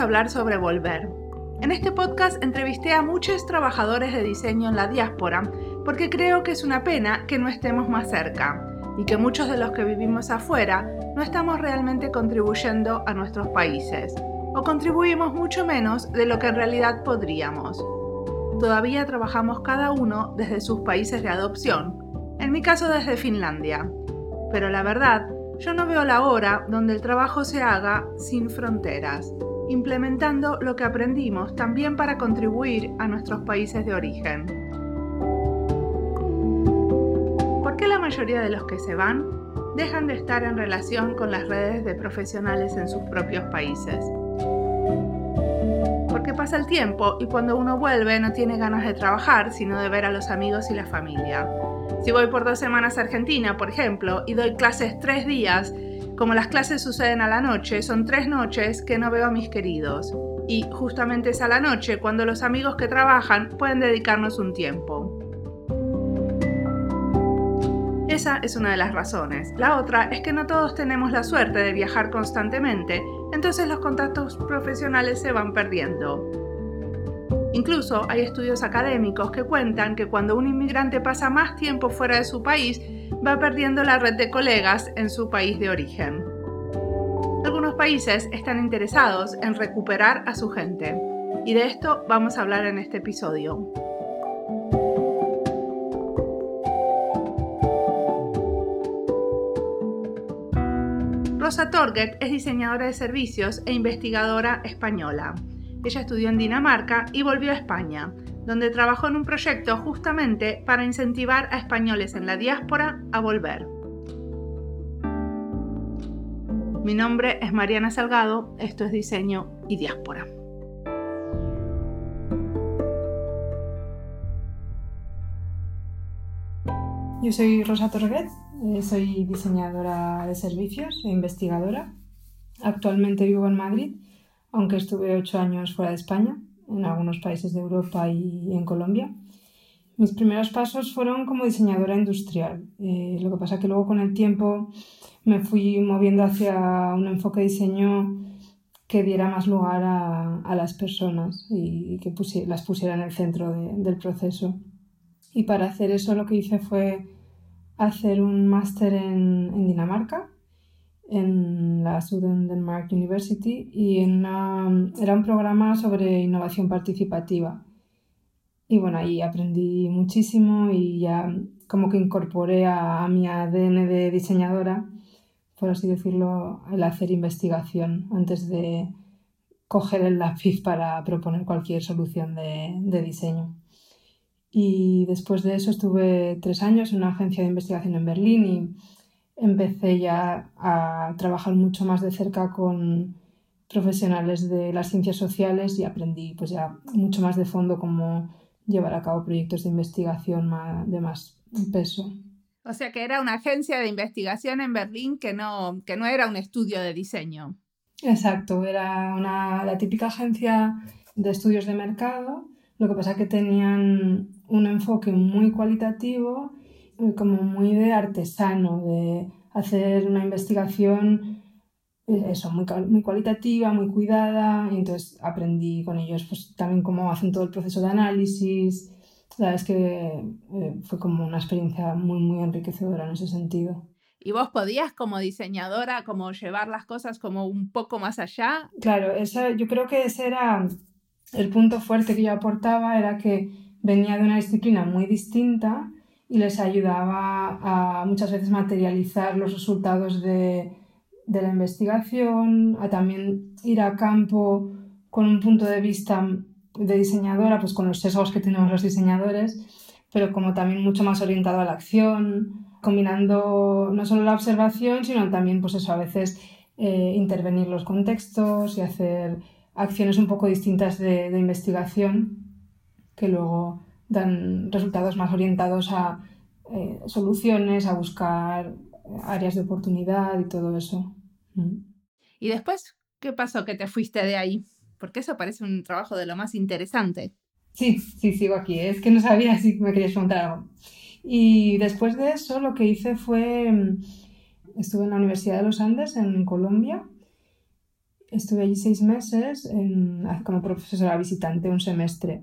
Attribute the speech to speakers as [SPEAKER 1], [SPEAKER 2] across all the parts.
[SPEAKER 1] Hablar sobre volver. En este podcast entrevisté a muchos trabajadores de diseño en la diáspora porque creo que es una pena que no estemos más cerca y que muchos de los que vivimos afuera no estamos realmente contribuyendo a nuestros países o contribuimos mucho menos de lo que en realidad podríamos. Todavía trabajamos cada uno desde sus países de adopción, en mi caso desde Finlandia, pero la verdad, yo no veo la hora donde el trabajo se haga sin fronteras, implementando lo que aprendimos también para contribuir a nuestros países de origen. ¿Por qué la mayoría de los que se van dejan de estar en relación con las redes de profesionales en sus propios países? Porque pasa el tiempo y cuando uno vuelve no tiene ganas de trabajar, sino de ver a los amigos y la familia. Si voy por dos semanas a Argentina, por ejemplo, y doy clases tres días, como las clases suceden a la noche, son tres noches que no veo a mis queridos. Y justamente es a la noche cuando los amigos que trabajan pueden dedicarnos un tiempo. Esa es una de las razones. La otra es que no todos tenemos la suerte de viajar constantemente, entonces los contactos profesionales se van perdiendo. Incluso hay estudios académicos que cuentan que cuando un inmigrante pasa más tiempo fuera de su país, va perdiendo la red de colegas en su país de origen. Algunos países están interesados en recuperar a su gente, y de esto vamos a hablar en este episodio. Rosa Torget es diseñadora de servicios e investigadora española. Ella estudió en Dinamarca y volvió a España, donde trabajó en un proyecto justamente para incentivar a españoles en la diáspora a volver. Mi nombre es Mariana Salgado, esto es Diseño y Diáspora.
[SPEAKER 2] Yo soy Rosa Torguet, eh, soy diseñadora de servicios e investigadora. Actualmente vivo en Madrid, aunque estuve ocho años fuera de España, en algunos países de Europa y en Colombia. Mis primeros pasos fueron como diseñadora industrial. Eh, lo que pasa que luego con el tiempo me fui moviendo hacia un enfoque de diseño que diera más lugar a, las personas y que las pusiera en el centro del proceso. Y para hacer eso lo que hice fue hacer un máster en, Dinamarca, en la Denmark University, y era un programa sobre innovación participativa. Y bueno, ahí aprendí muchísimo y ya como que incorporé a, mi ADN de diseñadora, por así decirlo, el hacer investigación antes de coger el lápiz para proponer cualquier solución de diseño. Y después de eso estuve tres años en una agencia de investigación en Berlín y empecé ya a trabajar mucho más de cerca con profesionales de las ciencias sociales y aprendí pues ya mucho más de fondo cómo llevar a cabo proyectos de investigación de más peso.
[SPEAKER 1] O sea que era una agencia de investigación en Berlín que no, que no era un estudio de diseño.
[SPEAKER 2] Exacto, era una, la típica agencia de estudios de mercado lo que pasa que tenían un enfoque muy cualitativo, como muy de artesano, de hacer una investigación eh, eso, muy, muy cualitativa, muy cuidada, y entonces aprendí con ellos pues, también cómo hacen todo el proceso de análisis. La verdad es que eh, fue como una experiencia muy, muy enriquecedora en ese sentido.
[SPEAKER 1] ¿Y vos podías como diseñadora como llevar las cosas como un poco más allá?
[SPEAKER 2] Claro, esa, yo creo que ese era el punto fuerte que yo aportaba era que venía de una disciplina muy distinta y les ayudaba a muchas veces materializar los resultados de, la investigación, a también ir a campo con un punto de vista de diseñadora, pues con los sesgos que tenemos los diseñadores, pero como también mucho más orientado a la acción, combinando no solo la observación, sino también, pues eso, a veces eh, intervenir los contextos y hacer acciones un poco distintas de, investigación que luego dan resultados más orientados a eh, soluciones, a buscar áreas de oportunidad y todo eso.
[SPEAKER 1] Mm. ¿Y después qué pasó que te fuiste de ahí? Porque eso parece un trabajo de lo más interesante.
[SPEAKER 2] Sí, sí, sigo aquí. ¿eh? Es que no sabía si me querías preguntar algo. Y después de eso lo que hice fue, mm, estuve en la Universidad de los Andes en Colombia estuve allí seis meses como profesora visitante, un semestre.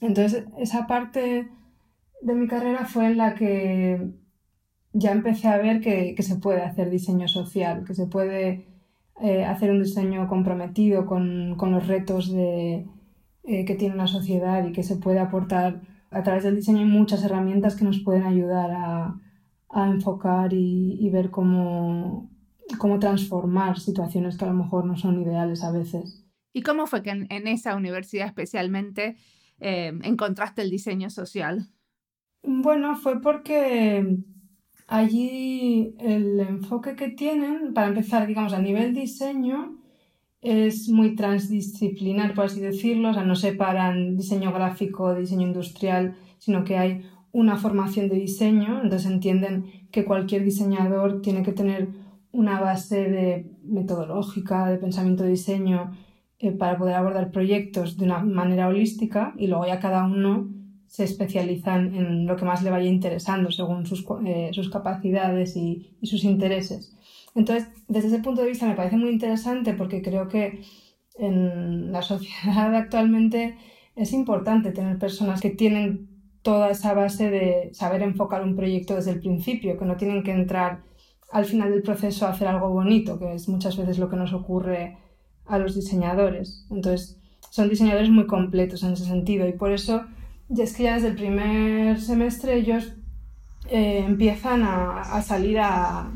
[SPEAKER 2] Entonces, esa parte de mi carrera fue en la que ya empecé a ver que, se puede hacer diseño social, que se puede eh, hacer un diseño comprometido con, los retos de, eh, que tiene la sociedad y que se puede aportar a través del diseño muchas herramientas que nos pueden ayudar a, enfocar y, ver cómo, cómo transformar situaciones que a lo mejor no son ideales a veces.
[SPEAKER 1] ¿Y cómo fue que en, esa universidad especialmente eh, encontraste el diseño social?
[SPEAKER 2] Bueno, fue porque allí el enfoque que tienen, para empezar, digamos, a nivel diseño, es muy transdisciplinar, por así decirlo, o sea, no separan diseño gráfico diseño industrial, sino que hay una formación de diseño, entonces entienden que cualquier diseñador tiene que tener una base de metodológica, de pensamiento de diseño, eh, para poder abordar proyectos de una manera holística y luego ya cada uno se especializan en lo que más le vaya interesando según sus, eh, capacidades y, sus intereses. Entonces, desde ese punto de vista me parece muy interesante porque creo que en la sociedad actualmente es importante tener personas que tienen toda esa base de saber enfocar un proyecto desde el principio, que no tienen que entrar al final del proceso a hacer algo bonito, que es muchas veces lo que nos ocurre a los diseñadores. Entonces, son diseñadores muy completos en ese sentido y por eso es que ya desde el primer semestre ellos eh, empiezan a, salir a,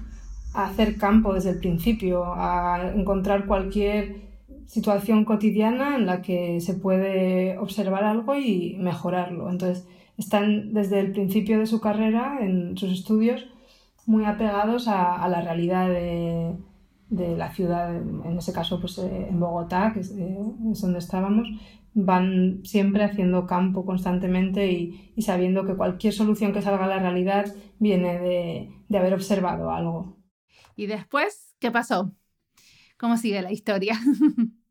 [SPEAKER 2] hacer campo desde el principio, a encontrar cualquier situación cotidiana en la que se puede observar algo y mejorarlo. Entonces, están desde el principio de su carrera, en sus estudios, muy apegados a, la realidad de, la ciudad, en ese caso pues, eh, en Bogotá, que eh, es donde estábamos, van siempre haciendo campo constantemente y, sabiendo que cualquier solución que salga a la realidad viene de, de haber observado algo.
[SPEAKER 1] ¿Y después qué pasó? ¿Cómo sigue la historia?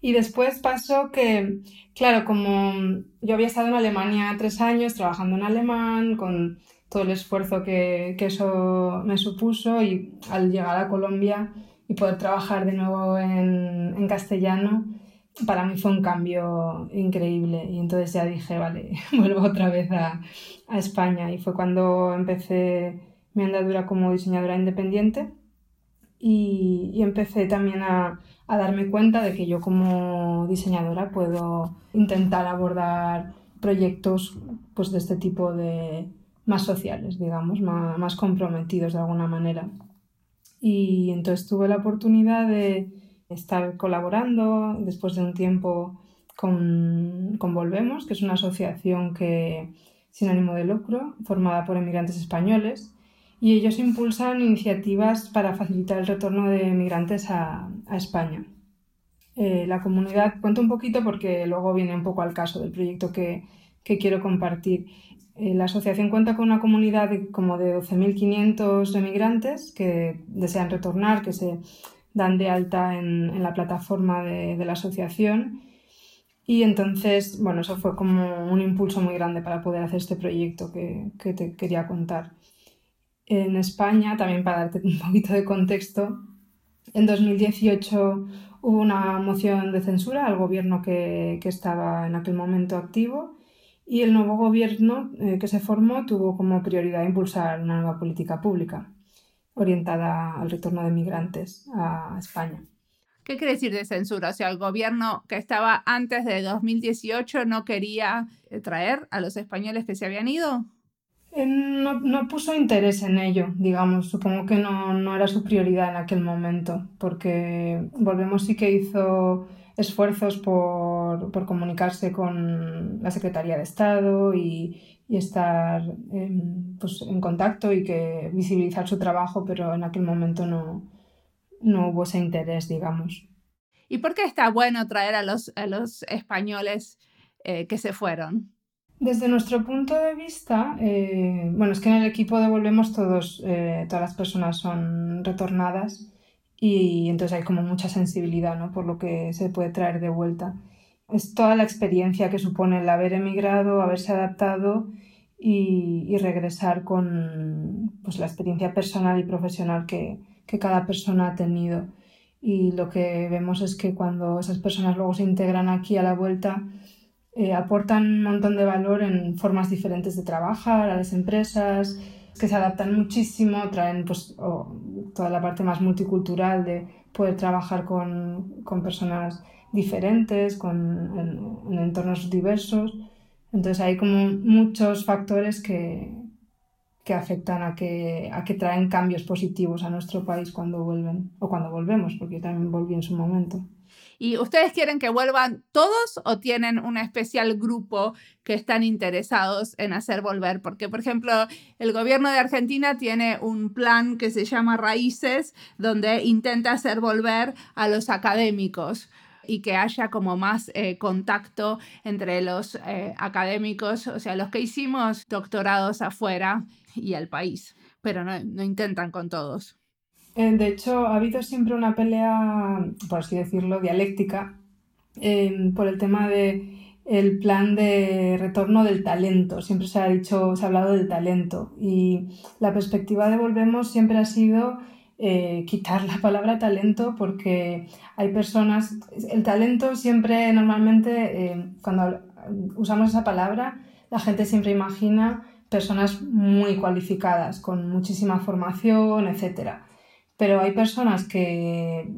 [SPEAKER 2] Y después pasó que, claro, como yo había estado en Alemania tres años trabajando en alemán, con todo el esfuerzo que, que, eso me supuso, y al llegar a Colombia y poder trabajar de nuevo en, en castellano, para mí fue un cambio increíble. Y entonces ya dije, vale, vuelvo otra vez a, a, España y fue cuando empecé mi andadura como diseñadora independiente y, empecé también a, a, darme cuenta de que yo como diseñadora puedo intentar abordar proyectos pues, de este tipo de más sociales, digamos, más, comprometidos de alguna manera. Y entonces tuve la oportunidad de estar colaborando después de un tiempo con, Volvemos, que es una asociación que, sin ánimo de lucro, formada por emigrantes españoles, y ellos impulsan iniciativas para facilitar el retorno de emigrantes a, España. Eh, la comunidad, cuento un poquito porque luego viene un poco al caso del proyecto que, quiero compartir. Eh, la asociación cuenta con una comunidad de como de 12.500 emigrantes que desean retornar, que se dan de alta en, la plataforma de, la asociación. Y entonces, bueno, eso fue como un impulso muy grande para poder hacer este proyecto que, te quería contar. En España, también para darte un poquito de contexto, en 2018 hubo una moción de censura al gobierno que, estaba en aquel momento activo y el nuevo gobierno eh, que se formó tuvo como prioridad impulsar una nueva política pública orientada al retorno de migrantes a España.
[SPEAKER 1] ¿Qué quiere decir de censura? O sea, el gobierno que estaba antes de 2018 no quería eh, traer a los españoles que se habían ido.
[SPEAKER 2] Eh, no, no, puso interés en ello, digamos. Supongo que no, no, era su prioridad en aquel momento, porque Volvemos sí que hizo esfuerzos por, por comunicarse con la Secretaría de Estado y, y estar en, pues, en contacto y que visibilizar su trabajo, pero en aquel momento no, no hubo ese interés, digamos.
[SPEAKER 1] ¿Y por qué está bueno traer a los, a los españoles eh, que se fueron?
[SPEAKER 2] Desde nuestro punto de vista, eh, bueno, es que en el equipo devolvemos todos, eh, todas las personas son retornadas y entonces hay como mucha sensibilidad ¿no? por lo que se puede traer de vuelta es toda la experiencia que supone el haber emigrado, haberse adaptado y, regresar con pues, la experiencia personal y profesional que, cada persona ha tenido. y lo que vemos es que cuando esas personas luego se integran aquí a la vuelta, eh, aportan un montón de valor en formas diferentes de trabajar a las empresas, que se adaptan muchísimo, traen pues, toda la parte más multicultural de poder trabajar con, con personas diferentes, con, en, entornos diversos. Entonces hay como muchos factores que, que afectan a que, a que traen cambios positivos a nuestro país cuando vuelven, o cuando volvemos, porque yo también volví en su momento.
[SPEAKER 1] ¿Y ustedes quieren que vuelvan todos o tienen un especial grupo que están interesados en hacer volver? Porque, por ejemplo, el gobierno de Argentina tiene un plan que se llama Raíces, donde intenta hacer volver a los académicos y que haya como más eh, contacto entre los eh, académicos, o sea, los que hicimos doctorados afuera y el país, pero no, no intentan con todos.
[SPEAKER 2] Eh, de hecho, ha habido siempre una pelea, por así decirlo, dialéctica em, por el tema de el plan de retorno del talento. Siempre se ha dicho, se ha hablado del talento y la perspectiva de Volvemos siempre ha sido eh, quitar la palabra talento porque hay personas, el talento siempre normalmente eh, cuando usamos esa palabra la gente siempre imagina personas muy cualificadas, con muchísima formación, etc. Pero hay personas que,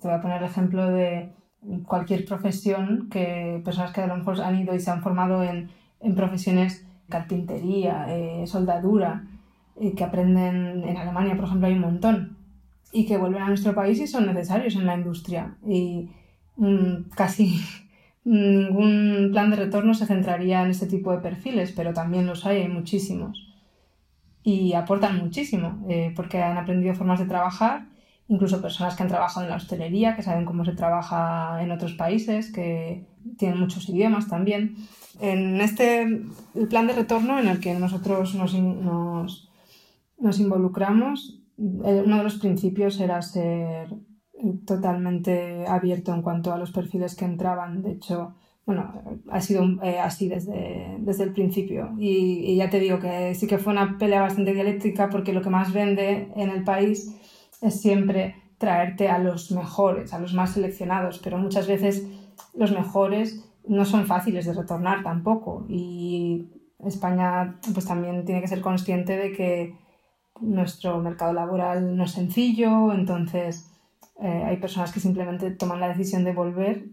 [SPEAKER 2] te voy a poner el ejemplo de cualquier profesión, que personas que a lo mejor han ido y se han formado en, en profesiones carpintería, eh, soldadura, eh, que aprenden en Alemania, por ejemplo, hay un montón, y que vuelven a nuestro país y son necesarios en la industria. Y mm, casi ningún plan de retorno se centraría en este tipo de perfiles, pero también los hay, hay muchísimos. Y aportan muchísimo, eh, porque han aprendido formas de trabajar, incluso personas que han trabajado en la hostelería, que saben cómo se trabaja en otros países, que tienen muchos idiomas también. En este plan de retorno en el que nosotros nos, nos, nos involucramos, eh, uno de los principios era ser totalmente abierto en cuanto a los perfiles que entraban. De hecho, bueno, ha sido eh, así desde, desde el principio. Y, ya te digo que sí que fue una pelea bastante dialéctrica porque lo que más vende en el país es siempre traerte a los mejores, a los más seleccionados, pero muchas veces los mejores no son fáciles de retornar tampoco. Y España pues también tiene que ser consciente de que nuestro mercado laboral no es sencillo, entonces eh, hay personas que simplemente toman la decisión de volver,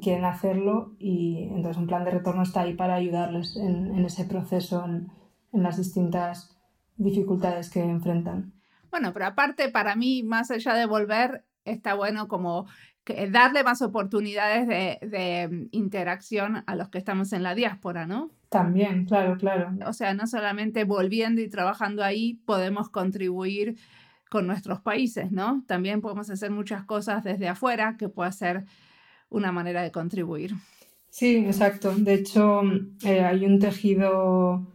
[SPEAKER 2] quieren hacerlo y entonces un plan de retorno está ahí para ayudarles en, ese proceso, en, las distintas dificultades que enfrentan.
[SPEAKER 1] Bueno, pero aparte para mí, más allá de volver, está bueno como darle más oportunidades de, de, interacción a los que estamos en la diáspora, ¿no?
[SPEAKER 2] También, claro, claro.
[SPEAKER 1] O sea, no solamente volviendo y trabajando ahí podemos contribuir con nuestros países, ¿no? También podemos hacer muchas cosas desde afuera que pueda ser una manera de contribuir.
[SPEAKER 2] Sí, exacto. De hecho, eh, hay un tejido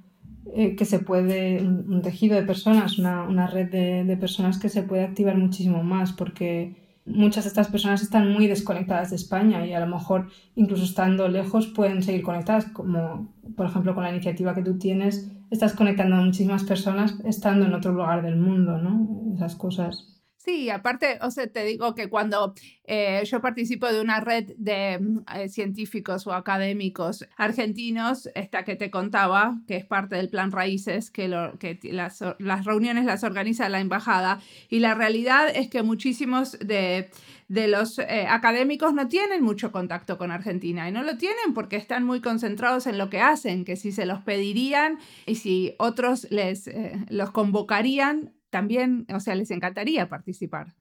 [SPEAKER 2] eh, que se puede, un tejido de personas, una, una red de, de, personas que se puede activar muchísimo más porque muchas de estas personas están muy desconectadas de España y a lo mejor incluso estando lejos pueden seguir conectadas, como por ejemplo con la iniciativa que tú tienes estás conectando a muchísimas personas estando en otro lugar del mundo, ¿no? Esas cosas.
[SPEAKER 1] Sí, aparte, o sea, te digo que cuando eh, yo participo de una red de mm, eh, científicos o académicos argentinos, esta que te contaba, que es parte del Plan Raíces, que, las, reuniones las organiza la embajada, y la realidad es que muchísimos de de los eh, académicos no tienen mucho contacto con Argentina y no lo tienen porque están muy concentrados en lo que hacen, que si se los pedirían y si otros les los convocarían, también, o sea, les encantaría participar.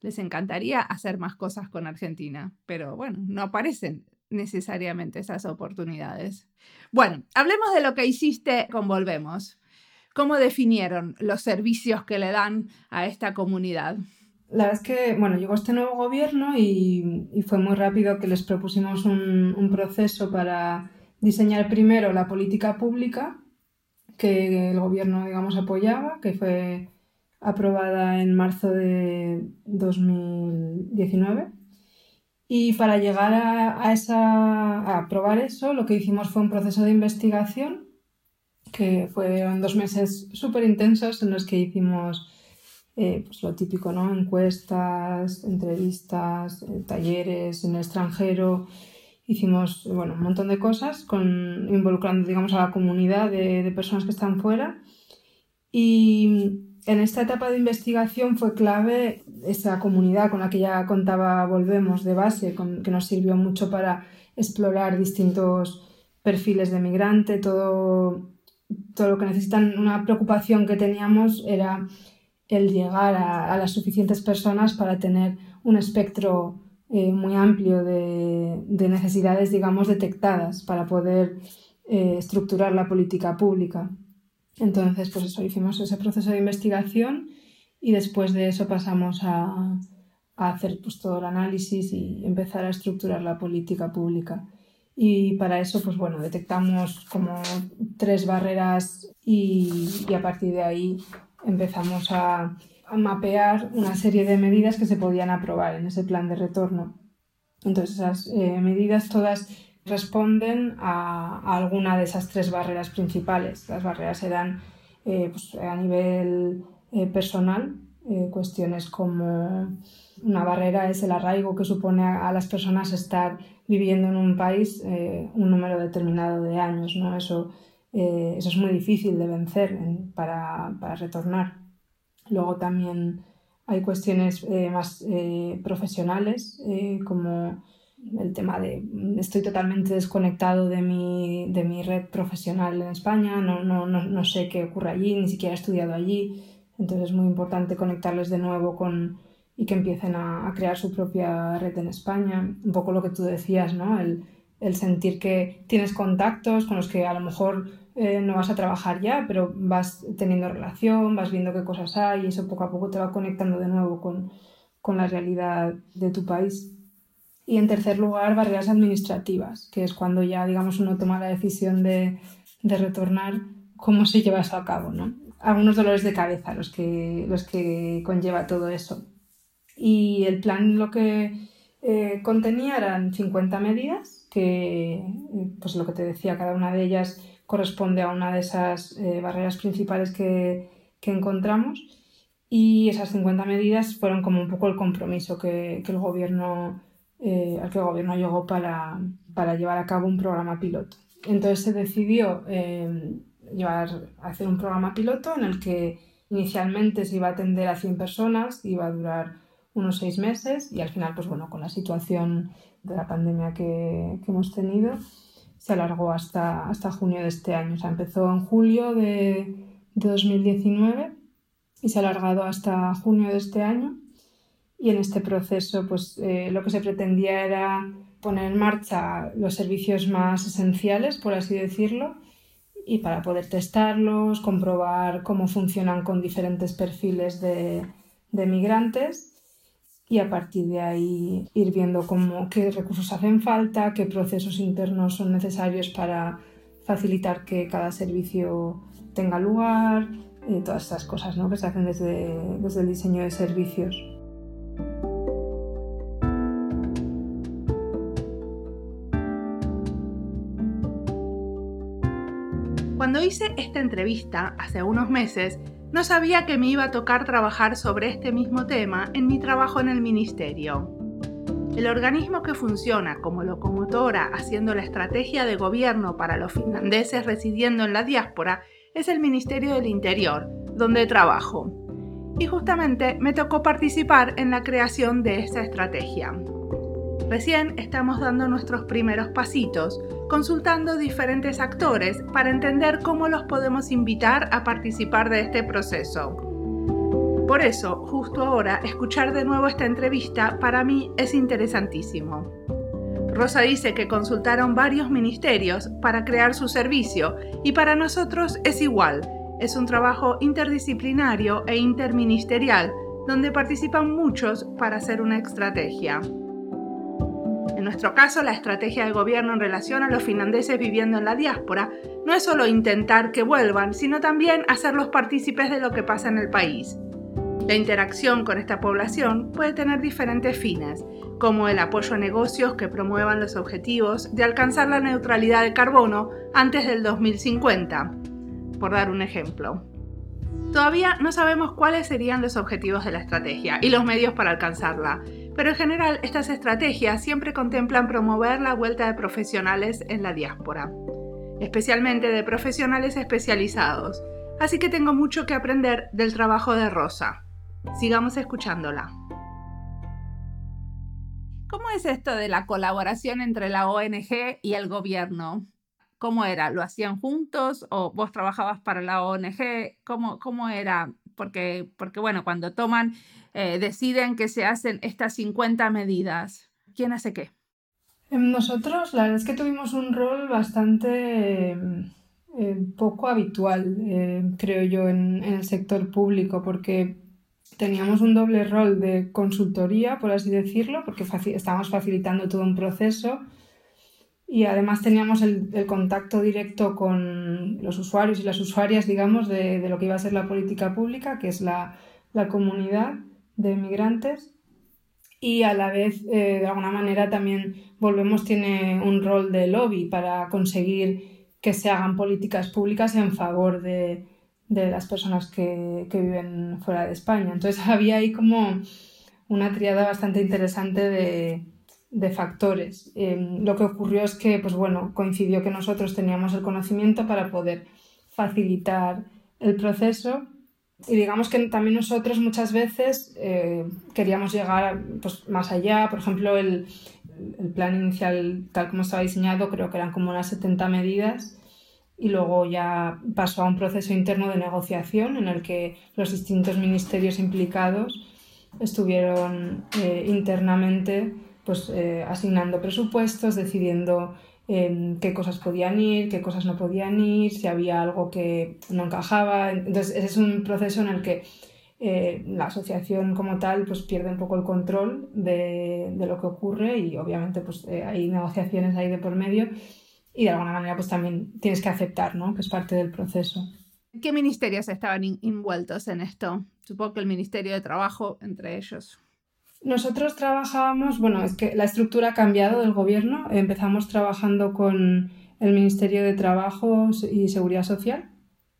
[SPEAKER 1] Les encantaría hacer más cosas con Argentina, pero bueno, no aparecen necesariamente esas oportunidades. Bueno, hablemos de lo que hiciste con Volvemos. ¿Cómo definieron los servicios que le dan a esta comunidad?
[SPEAKER 2] La verdad es que, bueno, llegó este nuevo gobierno y, fue muy rápido que les propusimos un, proceso para diseñar primero la política pública que el gobierno, digamos, apoyaba, que fue aprobada en marzo de 2019. Y para llegar a, esa, a aprobar eso, lo que hicimos fue un proceso de investigación que fueron dos meses súper intensos en los que hicimos eh, pues lo típico, ¿no? Encuestas, entrevistas, eh, talleres en el extranjero. Hicimos, bueno, un montón de cosas involucrando, digamos, a la comunidad de, de personas que están fuera. Y en esta etapa de investigación fue clave esa comunidad con la que ya contaba Volvemos de base, que nos sirvió mucho para explorar distintos perfiles de migrante, todo, todo lo que necesitan. Una preocupación que teníamos era el llegar a, las suficientes personas para tener un espectro eh, muy amplio de, necesidades, digamos, detectadas para poder eh, estructurar la política pública. Entonces, pues eso, hicimos ese proceso de investigación y después de eso pasamos a, a hacer pues, todo el análisis y empezar a estructurar la política pública. Y para eso, pues bueno, detectamos como tres barreras y, y a partir de ahí empezamos a, a, mapear una serie de medidas que se podían aprobar en ese plan de retorno. Entonces, esas eh, medidas todas responden a, alguna de esas tres barreras principales. Las barreras eran eh, pues, a nivel eh, personal, eh, cuestiones como una barrera es el arraigo que supone a, las personas estar viviendo en un país un número determinado de años. ¿no? Eso, eso es muy difícil de vencer en, para, para, retornar. Luego también hay cuestiones más profesionales, como el tema de estoy totalmente desconectado de mi, de mi red profesional en España, no, no, no, no, sé qué ocurre allí, ni siquiera he estudiado allí, entonces es muy importante conectarles de nuevo con, y que empiecen a, a, crear su propia red en España. Un poco lo que tú decías, ¿no? El, el sentir que tienes contactos con los que a lo mejor eh, no vas a trabajar ya, pero vas teniendo relación, vas viendo qué cosas hay y eso poco a poco te va conectando de nuevo con, con la realidad de tu país. Y en tercer lugar, barreras administrativas, que es cuando ya, digamos, uno toma la decisión de, de retornar, cómo se lleva eso a cabo, ¿no? Algunos dolores de cabeza los que, los que conlleva todo eso. Y el plan lo que eh, contenía eran 50 medidas, que, eh, pues lo que te decía, cada una de ellas corresponde a una de esas eh, barreras principales que, que, encontramos. Y esas 50 medidas fueron como un poco el compromiso que, que el gobierno, eh, al que el gobierno llegó para, para, llevar a cabo un programa piloto. Entonces se decidió eh, llevar, hacer un programa piloto en el que inicialmente se iba a atender a 100 personas, iba a durar unos seis meses y al final, pues bueno, con la situación de la pandemia que, que hemos tenido, se alargó hasta, hasta junio de este año. O sea, empezó en julio de, de 2019 y se ha alargado hasta junio de este año. Y en este proceso, pues eh, lo que se pretendía era poner en marcha los servicios más esenciales, por así decirlo, y para poder testarlos, comprobar cómo funcionan con diferentes perfiles de, de migrantes y a partir de ahí ir viendo cómo, qué recursos hacen falta, qué procesos internos son necesarios para facilitar que cada servicio tenga lugar, y todas estas cosas ¿no? que se hacen desde, desde el diseño de servicios.
[SPEAKER 1] Cuando hice esta entrevista hace unos meses, no sabía que me iba a tocar trabajar sobre este mismo tema en mi trabajo en el ministerio. El organismo que funciona como locomotora haciendo la estrategia de gobierno para los finlandeses residiendo en la diáspora es el Ministerio del Interior, donde trabajo. Y justamente me tocó participar en la creación de esta estrategia. Recién estamos dando nuestros primeros pasitos, consultando diferentes actores para entender cómo los podemos invitar a participar de este proceso. Por eso, justo ahora, escuchar de nuevo esta entrevista para mí es interesantísimo. Rosa dice que consultaron varios ministerios para crear su servicio y para nosotros es igual. Es un trabajo interdisciplinario e interministerial donde participan muchos para hacer una estrategia. En nuestro caso, la estrategia del gobierno en relación a los finlandeses viviendo en la diáspora no es solo intentar que vuelvan, sino también hacerlos partícipes de lo que pasa en el país. La interacción con esta población puede tener diferentes fines, como el apoyo a negocios que promuevan los objetivos de alcanzar la neutralidad de carbono antes del 2050, por dar un ejemplo. Todavía no sabemos cuáles serían los objetivos de la estrategia y los medios para alcanzarla, pero en general estas estrategias siempre contemplan promover la vuelta de profesionales en la diáspora, especialmente de profesionales especializados, así que tengo mucho que aprender del trabajo de Rosa. Sigamos escuchándola. ¿Cómo es esto de la colaboración entre la ONG y el gobierno? ¿Cómo era? ¿Lo hacían juntos o vos trabajabas para la ONG? ¿Cómo, cómo era? Porque, porque, bueno, cuando toman, eh, deciden que se hacen estas 50 medidas, ¿quién hace qué?
[SPEAKER 2] Em, nosotros, la verdad es que tuvimos un rol bastante eh, poco habitual, eh, creo yo, en, en, el sector público, porque teníamos un doble rol de consultoría, por así decirlo, porque estábamos facilitando todo un proceso y además teníamos el, contacto directo con los usuarios y las usuarias, digamos, de, lo que iba a ser la política pública, que es la, comunidad de migrantes. Y a la vez, eh, de alguna manera, también Volvemos tiene un rol de lobby para conseguir que se hagan políticas públicas en favor de, de las personas que, que, viven fuera de España. Entonces había ahí como una triada bastante interesante de, de factores. Em, lo que ocurrió es que, pues bueno, coincidió que nosotros teníamos el conocimiento para poder facilitar el proceso y digamos que también nosotros muchas veces eh, queríamos llegar pues, más allá. Por ejemplo, el, el plan inicial, tal como estaba diseñado, creo que eran como unas 70 medidas y luego ya pasó a un proceso interno de negociación en el que los distintos ministerios implicados estuvieron eh, internamente pues, eh, asignando presupuestos, decidiendo eh, qué cosas podían ir, qué cosas no podían ir, si había algo que no encajaba. Entonces, ese es un proceso en el que la asociación como tal pues, pierde un poco el control de, lo que ocurre y obviamente pues, hay negociaciones ahí de por medio y de alguna manera pues también tienes que aceptar, ¿no? Que es parte del proceso.
[SPEAKER 1] ¿Qué ministerios estaban envueltos en esto? Supongo que el Ministerio de Trabajo entre ellos.
[SPEAKER 2] Nosotros trabajábamos, bueno, es que la estructura ha cambiado del gobierno. Empezamos trabajando con el Ministerio de Trabajo y Seguridad Social.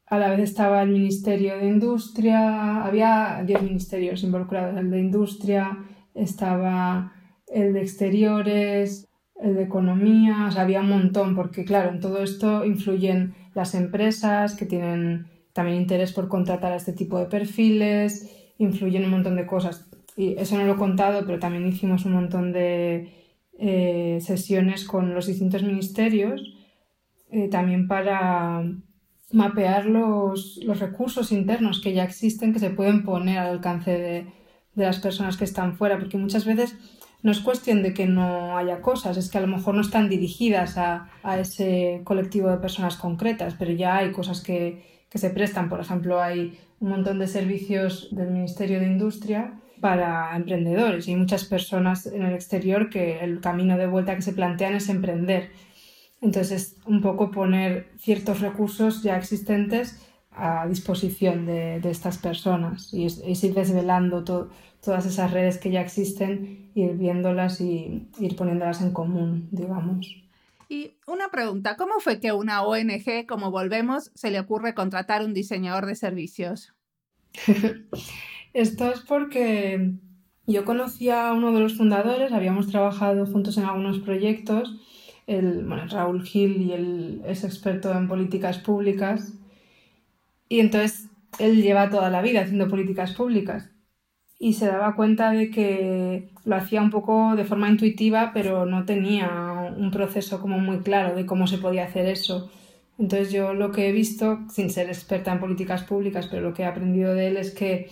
[SPEAKER 2] A la vez estaba el Ministerio de Industria, había 10 ministerios involucrados, el de Industria, estaba el de Exteriores, el de economía, o sea, había un montón, porque claro, en todo esto influyen las empresas que tienen también interés por contratar a este tipo de perfiles, influyen un montón de cosas. Y eso no lo he contado, pero también hicimos un montón de eh, sesiones con los distintos ministerios, eh, también para mapear los, los, recursos internos que ya existen, que se pueden poner al alcance de, de las personas que están fuera, porque muchas veces no es cuestión de que no haya cosas, es que a lo mejor no están dirigidas a, ese colectivo de personas concretas, pero ya hay cosas que, se prestan. Por ejemplo, hay un montón de servicios del Ministerio de Industria para emprendedores y hay muchas personas en el exterior que el camino de vuelta que se plantean es emprender. Entonces, un poco poner ciertos recursos ya existentes a disposición de, estas personas y, y ir desvelando todas esas redes que ya existen, ir viéndolas y ir poniéndolas en común, digamos.
[SPEAKER 1] Y una pregunta, ¿cómo fue que una ONG como Volvemos se le ocurre contratar un diseñador de servicios?
[SPEAKER 2] Esto es porque yo conocía a uno de los fundadores, habíamos trabajado juntos en algunos proyectos, el, Raúl Gil y él es experto en políticas públicas y entonces él lleva toda la vida haciendo políticas públicas y se daba cuenta de que lo hacía un poco de forma intuitiva, pero no tenía un proceso como muy claro de cómo se podía hacer eso. Entonces yo lo que he visto, sin ser experta en políticas públicas, pero lo que he aprendido de él es que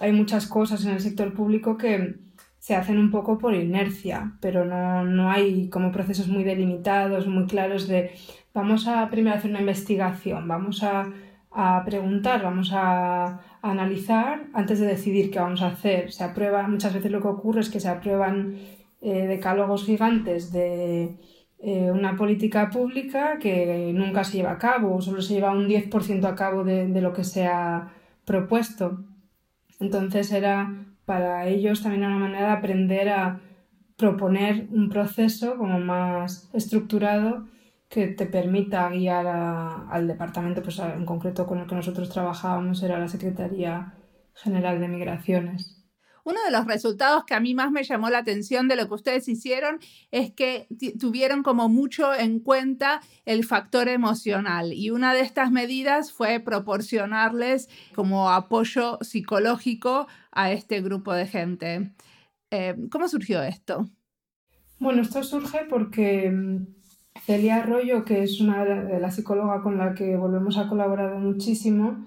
[SPEAKER 2] hay muchas cosas en el sector público que se hacen un poco por inercia, pero no, no hay como procesos muy delimitados, muy claros de vamos a primero hacer una investigación, vamos a a preguntar, vamos a, analizar antes de decidir qué vamos a hacer. Se aprueba, muchas veces lo que ocurre es que se aprueban eh, decálogos gigantes de eh, una política pública que nunca se lleva a cabo, solo se lleva un 10% a cabo de, de lo que se ha propuesto. Entonces era para ellos también una manera de aprender a proponer un proceso como más estructurado que te permita guiar al departamento, pues en concreto con el que nosotros trabajábamos era la Secretaría General de Migraciones.
[SPEAKER 1] Uno de los resultados que a mí más me llamó la atención de lo que ustedes hicieron es que tuvieron como mucho en cuenta el factor emocional y una de estas medidas fue proporcionarles como apoyo psicológico a este grupo de gente. Eh, ¿Cómo surgió esto?
[SPEAKER 2] Bueno, esto surge porque mm, Celia Arroyo, que es una de las psicólogas con la que volvemos a colaborar muchísimo,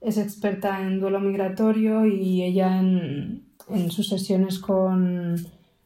[SPEAKER 2] es experta en duelo migratorio y ella en, sus sesiones con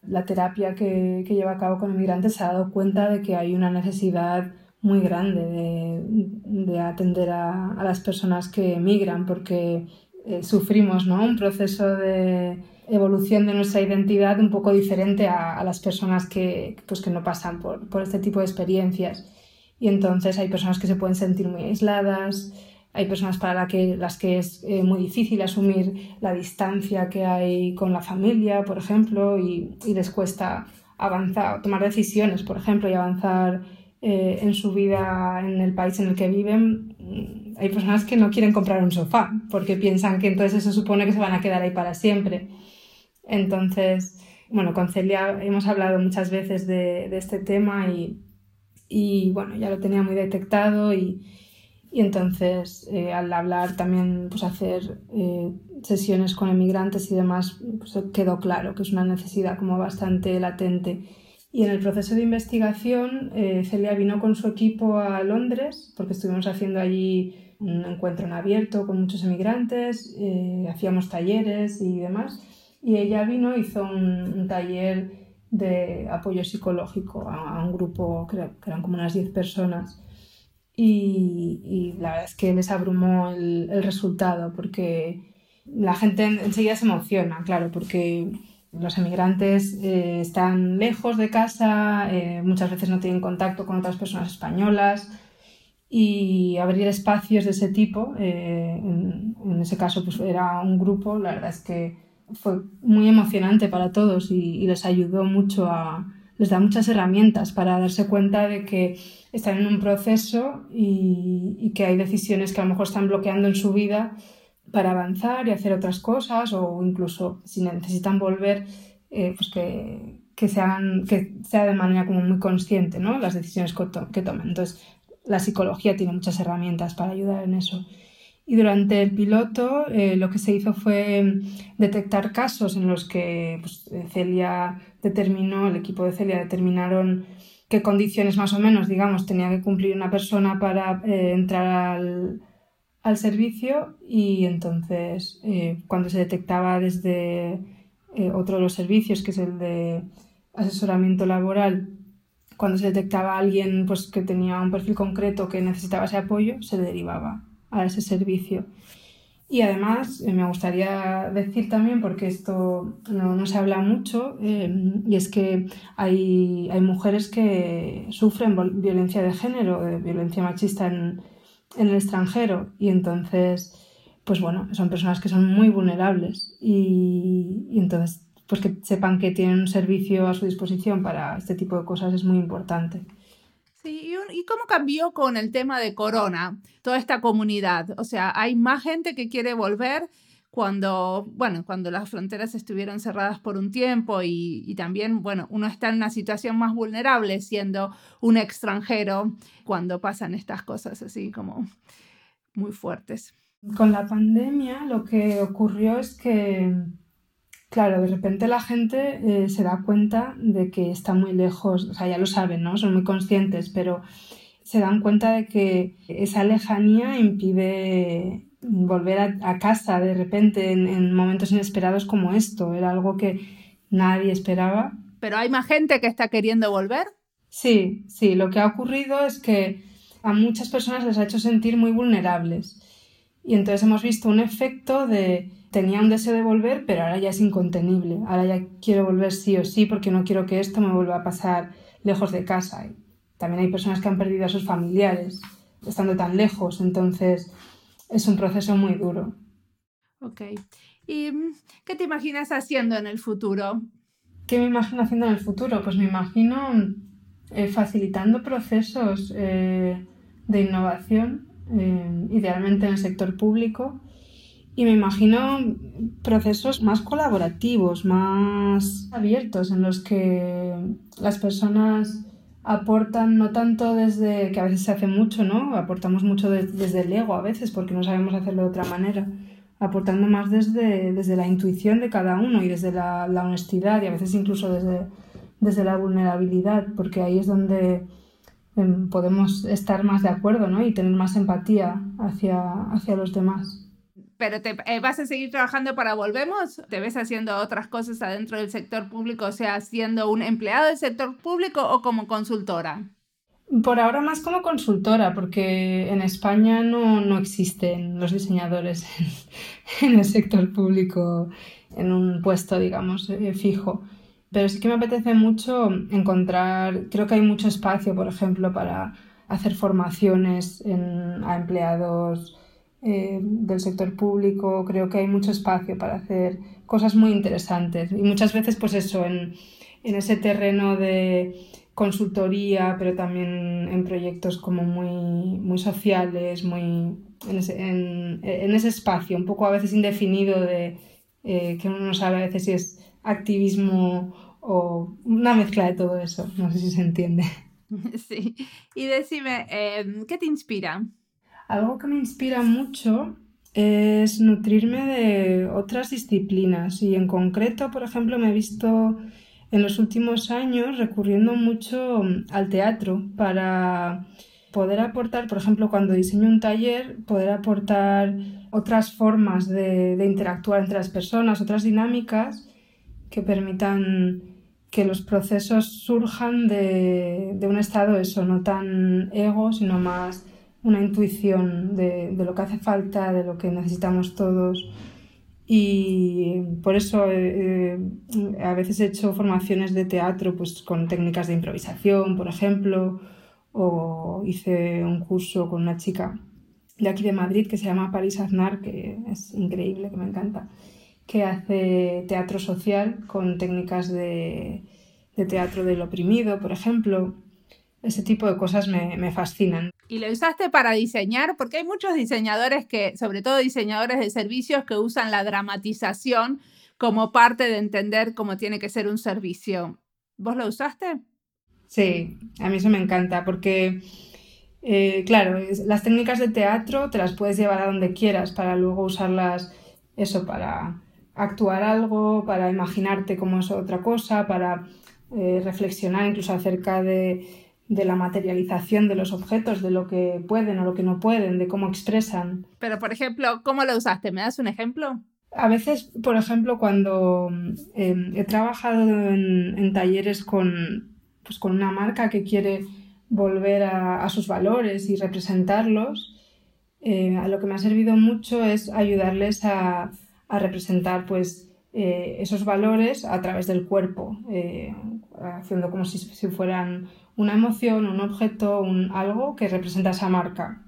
[SPEAKER 2] la terapia que, lleva a cabo con inmigrantes se ha dado cuenta de que hay una necesidad muy grande de, atender a, las personas que emigran porque eh, sufrimos ¿no? un proceso de evolución de nuestra identidad un poco diferente a, las personas que, pues, que no pasan por, por, este tipo de experiencias. Y entonces hay personas que se pueden sentir muy aisladas, hay personas para la que, las que es eh, muy difícil asumir la distancia que hay con la familia, por ejemplo, y, y les cuesta avanzar, tomar decisiones, por ejemplo, y avanzar eh, en su vida en el país en el que viven. Hay personas que no quieren comprar un sofá porque piensan que entonces eso supone que se van a quedar ahí para siempre. Entonces, bueno, con Celia hemos hablado muchas veces de, este tema y, bueno, ya lo tenía muy detectado y, entonces eh, al hablar también, pues hacer eh, sesiones con emigrantes y demás, pues quedó claro que es una necesidad como bastante latente. Y en el proceso de investigación, eh, Celia vino con su equipo a Londres, porque estuvimos haciendo allí un encuentro en abierto con muchos emigrantes, hacíamos talleres y demás y ella vino, hizo un, taller de apoyo psicológico a, un grupo, que eran como unas 10 personas. Y, la verdad es que les abrumó el, resultado porque la gente enseguida se emociona, claro, porque los emigrantes eh, están lejos de casa, eh, muchas veces no tienen contacto con otras personas españolas y abrir espacios de ese tipo, eh, en, ese caso pues era un grupo, la verdad es que fue muy emocionante para todos y, les ayudó mucho a, les da muchas herramientas para darse cuenta de que están en un proceso y, que hay decisiones que a lo mejor están bloqueando en su vida para avanzar y hacer otras cosas o incluso si necesitan volver, eh, pues que, que, sean, que sea de manera como muy consciente ¿no? las decisiones que, que tomen. Entonces, la psicología tiene muchas herramientas para ayudar en eso. Y durante el piloto eh, lo que se hizo fue detectar casos en los que pues, Celia determinó, el equipo de Celia determinaron qué condiciones más o menos, digamos, tenía que cumplir una persona para eh, entrar al, al, servicio. Y entonces eh, cuando se detectaba desde otro de los servicios, que es el de asesoramiento laboral, cuando se detectaba a alguien pues, que tenía un perfil concreto que necesitaba ese apoyo, se derivaba a ese servicio. Y además eh, me gustaría decir también, porque esto no, se habla mucho, eh, y es que hay, hay, mujeres que sufren violencia de género, eh, violencia machista en, en, el extranjero, y entonces, pues bueno, son personas que son muy vulnerables y, y entonces, pues que sepan que tienen un servicio a su disposición para este tipo de cosas es muy importante.
[SPEAKER 1] Sí, ¿y cómo cambió con el tema de corona toda esta comunidad? O sea, hay más gente que quiere volver cuando, bueno, cuando las fronteras estuvieron cerradas por un tiempo y, también, bueno, uno está en una situación más vulnerable siendo un extranjero cuando pasan estas cosas así como muy fuertes.
[SPEAKER 2] Con la pandemia lo que ocurrió es que Claro, de repente la gente eh, se da cuenta de que está muy lejos, o sea, ya lo saben, ¿no? Son muy conscientes, pero se dan cuenta de que esa lejanía impide volver a, casa de repente en, momentos inesperados como esto. Era algo que nadie esperaba.
[SPEAKER 1] ¿Pero hay más gente que está queriendo volver?
[SPEAKER 2] Sí, sí. Lo que ha ocurrido es que a muchas personas les ha hecho sentir muy vulnerables. Y entonces hemos visto un efecto de tenía un deseo de volver, pero ahora ya es incontenible. Ahora ya quiero volver sí o sí porque no quiero que esto me vuelva a pasar lejos de casa. también hay personas que han perdido a sus familiares estando tan lejos, entonces es un proceso muy duro.
[SPEAKER 1] Ok. ¿Y mm, qué te imaginas haciendo en el futuro?
[SPEAKER 2] ¿Qué me imagino haciendo en el futuro? Pues me imagino eh, facilitando procesos eh, de innovación, eh, idealmente en el sector público, y me imagino procesos más colaborativos, más abiertos, en los que las personas aportan no tanto desde, que a veces se hace mucho, ¿no? Aportamos mucho desde el ego a veces porque no sabemos hacerlo de otra manera, aportando más desde, desde la intuición de cada uno y desde la, la honestidad y a veces incluso desde, desde la vulnerabilidad, porque ahí es donde em, podemos estar más de acuerdo ¿no? y tener más empatía hacia, hacia los demás.
[SPEAKER 1] ¿Pero te, eh, vas a seguir trabajando para Volvemos? ¿Te ves haciendo otras cosas adentro del sector público, o sea, siendo un empleado del sector público o como consultora?
[SPEAKER 2] Por ahora más como consultora, porque en España no, no existen los diseñadores en, el sector público en un puesto, digamos, eh, fijo. Pero sí que me apetece mucho encontrar, creo que hay mucho espacio, por ejemplo, para hacer formaciones en, a empleados eh, del sector público, creo que hay mucho espacio para hacer cosas muy interesantes. Y muchas veces, pues eso, en, en ese terreno de consultoría, pero también en proyectos como muy, muy sociales, muy en ese, espacio, un poco a veces indefinido de eh, que uno no sabe a veces si es activismo o una mezcla de todo eso. No sé si se entiende.
[SPEAKER 1] Sí. Y decime, eh, ¿qué te inspira?
[SPEAKER 2] Algo que me inspira mucho es nutrirme de otras disciplinas y en concreto, por ejemplo, me he visto en los últimos años recurriendo mucho al teatro para poder aportar, por ejemplo, cuando diseño un taller, poder aportar otras formas de, interactuar entre las personas, otras dinámicas que permitan que los procesos surjan de, de, un estado eso, no tan ego, sino más una intuición de, de, lo que hace falta, de lo que necesitamos todos. Y por eso eh, a veces he hecho formaciones de teatro pues, con técnicas de improvisación, por ejemplo, o hice un curso con una chica de aquí de Madrid que se llama Paris Aznar, que es increíble, que me encanta que hace teatro social con técnicas de, de teatro del oprimido, por ejemplo. Ese tipo de cosas me, me, fascinan.
[SPEAKER 1] ¿Y lo usaste para diseñar? Porque hay muchos diseñadores que, sobre todo diseñadores de servicios, que usan la dramatización como parte de entender cómo tiene que ser un servicio. ¿Vos lo usaste?
[SPEAKER 2] Sí, a mí eso me encanta porque, eh, claro, las técnicas de teatro te las puedes llevar a donde quieras para luego usarlas, eso, para actuar algo, para imaginarte cómo es otra cosa, para eh, reflexionar incluso acerca de, de, la materialización de los objetos, de lo que pueden o lo que no pueden, de cómo expresan.
[SPEAKER 1] Pero, por ejemplo, ¿cómo lo usaste? ¿Me das un ejemplo?
[SPEAKER 2] A veces, por ejemplo, cuando eh, he trabajado en, en, talleres con, pues, con una marca que quiere volver a, a sus valores y representarlos, eh, a lo que me ha servido mucho es ayudarles a a representar pues eh, esos valores a través del cuerpo, eh, haciendo como si, si, fueran una emoción, un objeto, un algo que representa esa marca.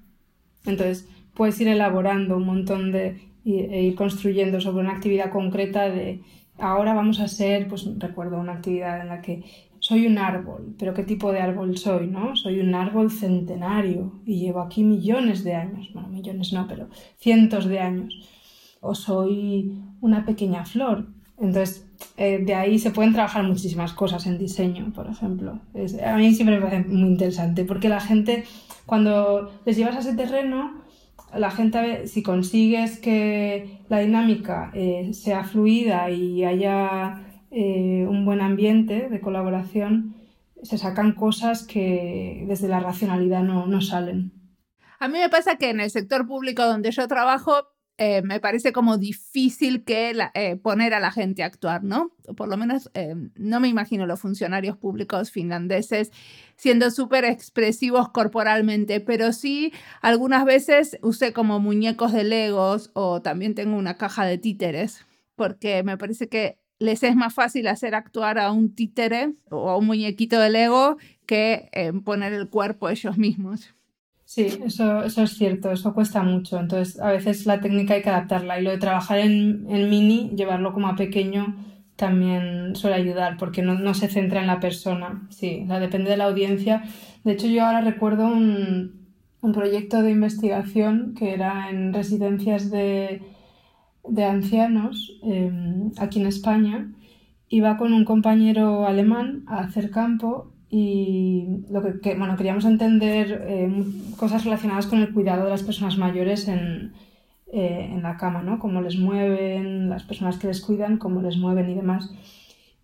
[SPEAKER 2] Entonces puedes ir elaborando un montón de e ir construyendo sobre una actividad concreta de ahora vamos a ser, pues recuerdo una actividad en la que soy un árbol, pero ¿qué tipo de árbol soy? ¿no? Soy un árbol centenario y llevo aquí millones de años, bueno, millones no, pero cientos de años o soy una pequeña flor. Entonces, eh, de ahí se pueden trabajar muchísimas cosas en diseño, por ejemplo. A mí siempre me parece muy interesante porque la gente, cuando les llevas a ese terreno, la gente, si consigues que la dinámica eh, sea fluida y haya eh, un buen ambiente de colaboración, se sacan cosas que desde la racionalidad no, no salen.
[SPEAKER 1] A mí me pasa que en el sector público donde yo trabajo, eh, me parece como difícil que eh, poner a la gente a actuar, ¿no? Por lo menos eh, no me imagino los funcionarios públicos finlandeses siendo súper expresivos corporalmente, pero sí algunas veces usé como muñecos de legos o también tengo una caja de títeres, porque me parece que les es más fácil hacer actuar a un títere o a un muñequito de Lego que poner el cuerpo ellos mismos.
[SPEAKER 2] Sí, eso, eso es cierto, eso cuesta mucho. Entonces, a veces la técnica hay que adaptarla y lo de trabajar en, en mini, llevarlo como a pequeño, también suele ayudar porque no, se centra en la persona, sí, la depende de la audiencia. De hecho, yo ahora recuerdo un, proyecto de investigación que era en residencias de, ancianos em, aquí en España. Iba con un compañero alemán a hacer campo y lo que, bueno, queríamos entender eh, cosas relacionadas con el cuidado de las personas mayores en, eh, en la cama, ¿no? Cómo les mueven, las personas que les cuidan, cómo les mueven y demás.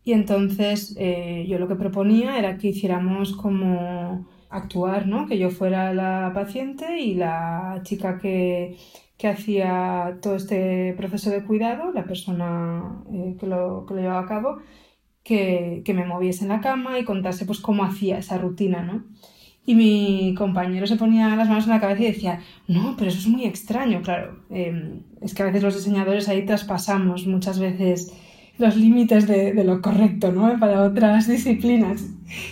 [SPEAKER 2] Y entonces eh, yo lo que proponía era que hiciéramos como actuar, ¿no? Que yo fuera la paciente y la chica que, que hacía todo este proceso de cuidado, la persona eh, que, lo, que, lo, llevaba a cabo, que, me moviese en la cama y contase pues cómo hacía esa rutina, ¿no? Y mi compañero se ponía las manos en la cabeza y decía, no, pero eso es muy extraño, claro. Em, es que a veces los diseñadores ahí traspasamos muchas veces los límites de, de, lo correcto, ¿no? Para otras disciplinas.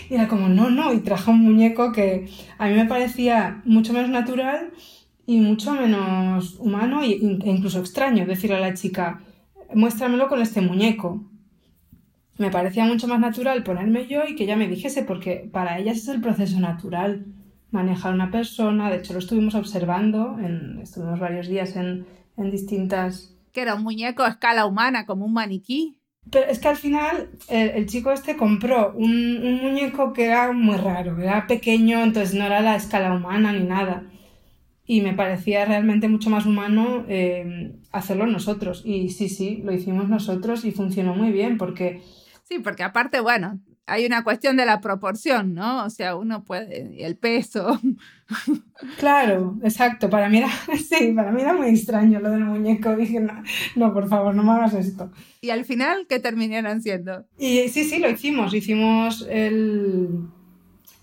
[SPEAKER 2] Y era como, no, no, y trajo un muñeco que a mí me parecía mucho menos natural y mucho menos humano e incluso extraño decirle a la chica, muéstramelo con este muñeco me parecía mucho más natural ponerme yo y que ella me dijese, porque para ellas es el proceso natural manejar una persona. De hecho, lo estuvimos observando, en, estuvimos varios días en, en distintas...
[SPEAKER 1] Que era un muñeco a escala humana, como un maniquí.
[SPEAKER 2] Pero es que al final el, chico este compró un, un, muñeco que era muy raro, era pequeño, entonces no era la escala humana ni nada. Y me parecía realmente mucho más humano eh, hacerlo nosotros. Y sí, sí, lo hicimos nosotros y funcionó muy bien porque
[SPEAKER 1] Sí, porque aparte, bueno, hay una cuestión de la proporción, ¿no? O sea, uno puede, el peso.
[SPEAKER 2] Claro, exacto. Para mí era, sí, para mí era muy extraño lo del muñeco. Dije, no, no, por favor, no me hagas esto.
[SPEAKER 1] ¿Y al final qué terminaron siendo?
[SPEAKER 2] Y sí, sí, lo hicimos. Hicimos el...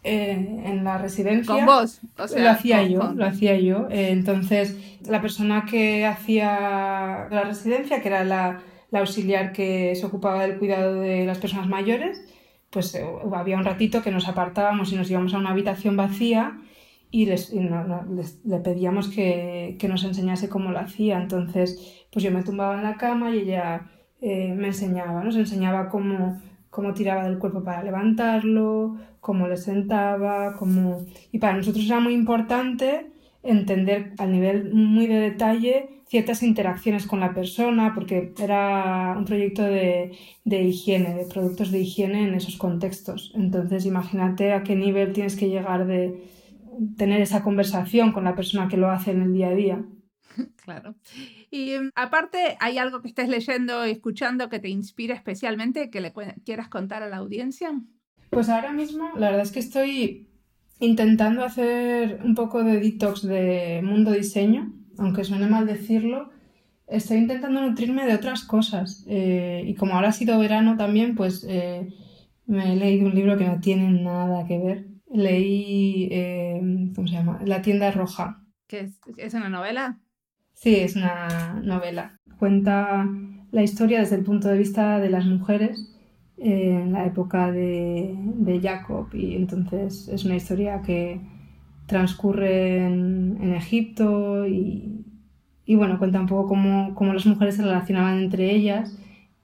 [SPEAKER 2] Eh, en la residencia.
[SPEAKER 1] Con vos, o sea,
[SPEAKER 2] lo hacía yo, lo hacía yo. Eh, entonces, la persona que hacía la residencia, que era la, la auxiliar que se ocupaba del cuidado de las personas mayores, pues eh, había un ratito que nos apartábamos y nos íbamos a una habitación vacía y, les, le pedíamos que, que, nos enseñase cómo lo hacía. Entonces, pues yo me tumbaba en la cama y ella eh, me enseñaba, nos enseñaba cómo, cómo tiraba del cuerpo para levantarlo, cómo le sentaba, cómo... Y para nosotros era muy importante entender al nivel muy de detalle ciertas interacciones con la persona, porque era un proyecto de, de, higiene, de productos de higiene en esos contextos. Entonces, imagínate a qué nivel tienes que llegar de tener esa conversación con la persona que lo hace en el día a día.
[SPEAKER 1] Claro. Y em, aparte, ¿hay algo que estés leyendo y escuchando que te inspire especialmente, que le quieras contar a la audiencia?
[SPEAKER 2] Pues ahora mismo, la verdad es que estoy intentando hacer un poco de detox de mundo diseño aunque suene mal decirlo, estoy intentando nutrirme de otras cosas. Eh, y como ahora ha sido verano también, pues eh, me he leído un libro que no tiene nada que ver. Leí, eh, ¿cómo se llama? La tienda roja.
[SPEAKER 1] ¿Qué es? ¿Es una novela?
[SPEAKER 2] Sí, es una novela. Cuenta la historia desde el punto de vista de las mujeres en la época de, de Jacob y entonces es una historia que transcurre en, Egipto y, y, bueno, cuenta un poco cómo, cómo, las mujeres se relacionaban entre ellas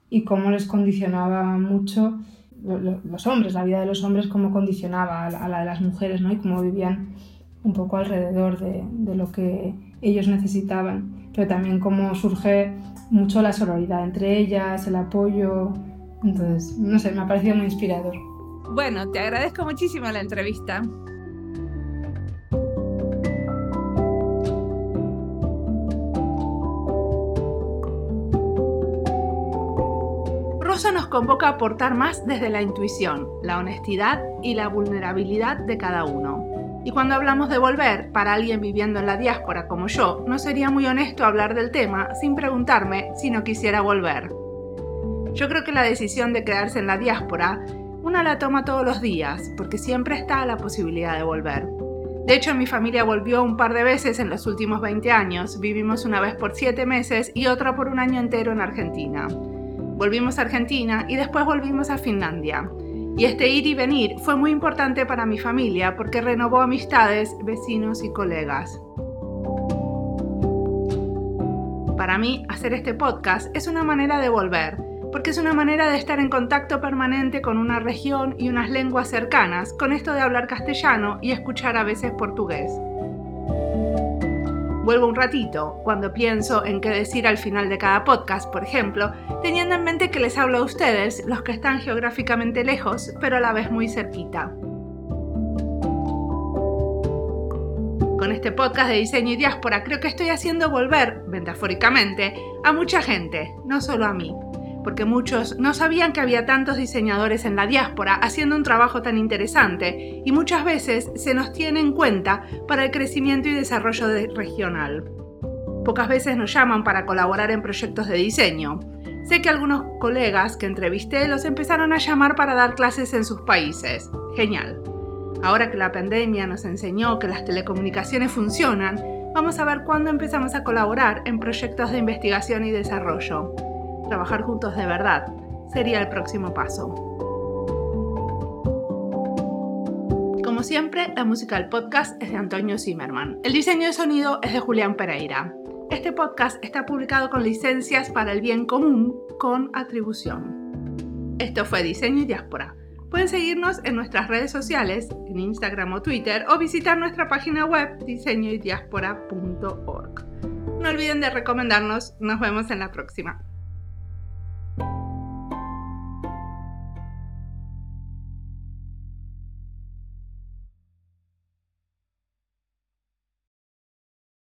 [SPEAKER 2] y cómo les condicionaba mucho los hombres, la vida de los hombres, cómo condicionaba a la, de las mujeres ¿no? y cómo vivían un poco alrededor de, de lo que ellos necesitaban, pero también cómo surge mucho la sororidad entre ellas, el apoyo. Entonces, no sé, me ha parecido muy inspirador.
[SPEAKER 1] Bueno, te agradezco muchísimo la entrevista. Rosa nos convoca a aportar más desde la intuición, la honestidad y la vulnerabilidad de cada uno. Y cuando hablamos de volver, para alguien viviendo en la diáspora como yo, no sería muy honesto hablar del tema sin preguntarme si no quisiera volver. Yo creo que la decisión de quedarse en la diáspora, una la toma todos los días, porque siempre está la posibilidad de volver. De hecho, mi familia volvió un par de veces en los últimos 20 años. Vivimos una vez por 7 meses y otra por un año entero en Argentina. Volvimos a Argentina y después volvimos a Finlandia. Y este ir y venir fue muy importante para mi familia porque renovó amistades, vecinos y colegas. Para mí, hacer este podcast es una manera de volver, porque es una manera de estar en contacto permanente con una región y unas lenguas cercanas, con esto de hablar castellano y escuchar a veces portugués. Vuelvo un ratito, cuando pienso en qué decir al final de cada podcast, por ejemplo, teniendo en mente que les hablo a ustedes, los que están geográficamente lejos, pero a la vez muy cerquita. Con este podcast de diseño y diáspora creo que estoy haciendo volver, metafóricamente, a mucha gente, no solo a mí porque muchos no sabían que había tantos diseñadores en la diáspora haciendo un trabajo tan interesante y muchas veces se nos tiene en cuenta para el crecimiento y desarrollo regional. Pocas veces nos llaman para colaborar en proyectos de diseño. Sé que algunos colegas que entrevisté los empezaron a llamar para dar clases en sus países. Genial. Ahora que la pandemia nos enseñó que las telecomunicaciones funcionan, vamos a ver cuándo empezamos a colaborar en proyectos de investigación y desarrollo trabajar juntos de verdad, sería el próximo paso. Como siempre, la música del podcast es de Antonio Zimmerman. El diseño de sonido es de Julián Pereira. Este podcast está publicado con licencias para el bien común con atribución. Esto fue Diseño y Diáspora. Pueden seguirnos en nuestras redes sociales, en Instagram o Twitter, o visitar nuestra página web diseñoydiaspora.org. No olviden de recomendarnos. Nos vemos en la próxima.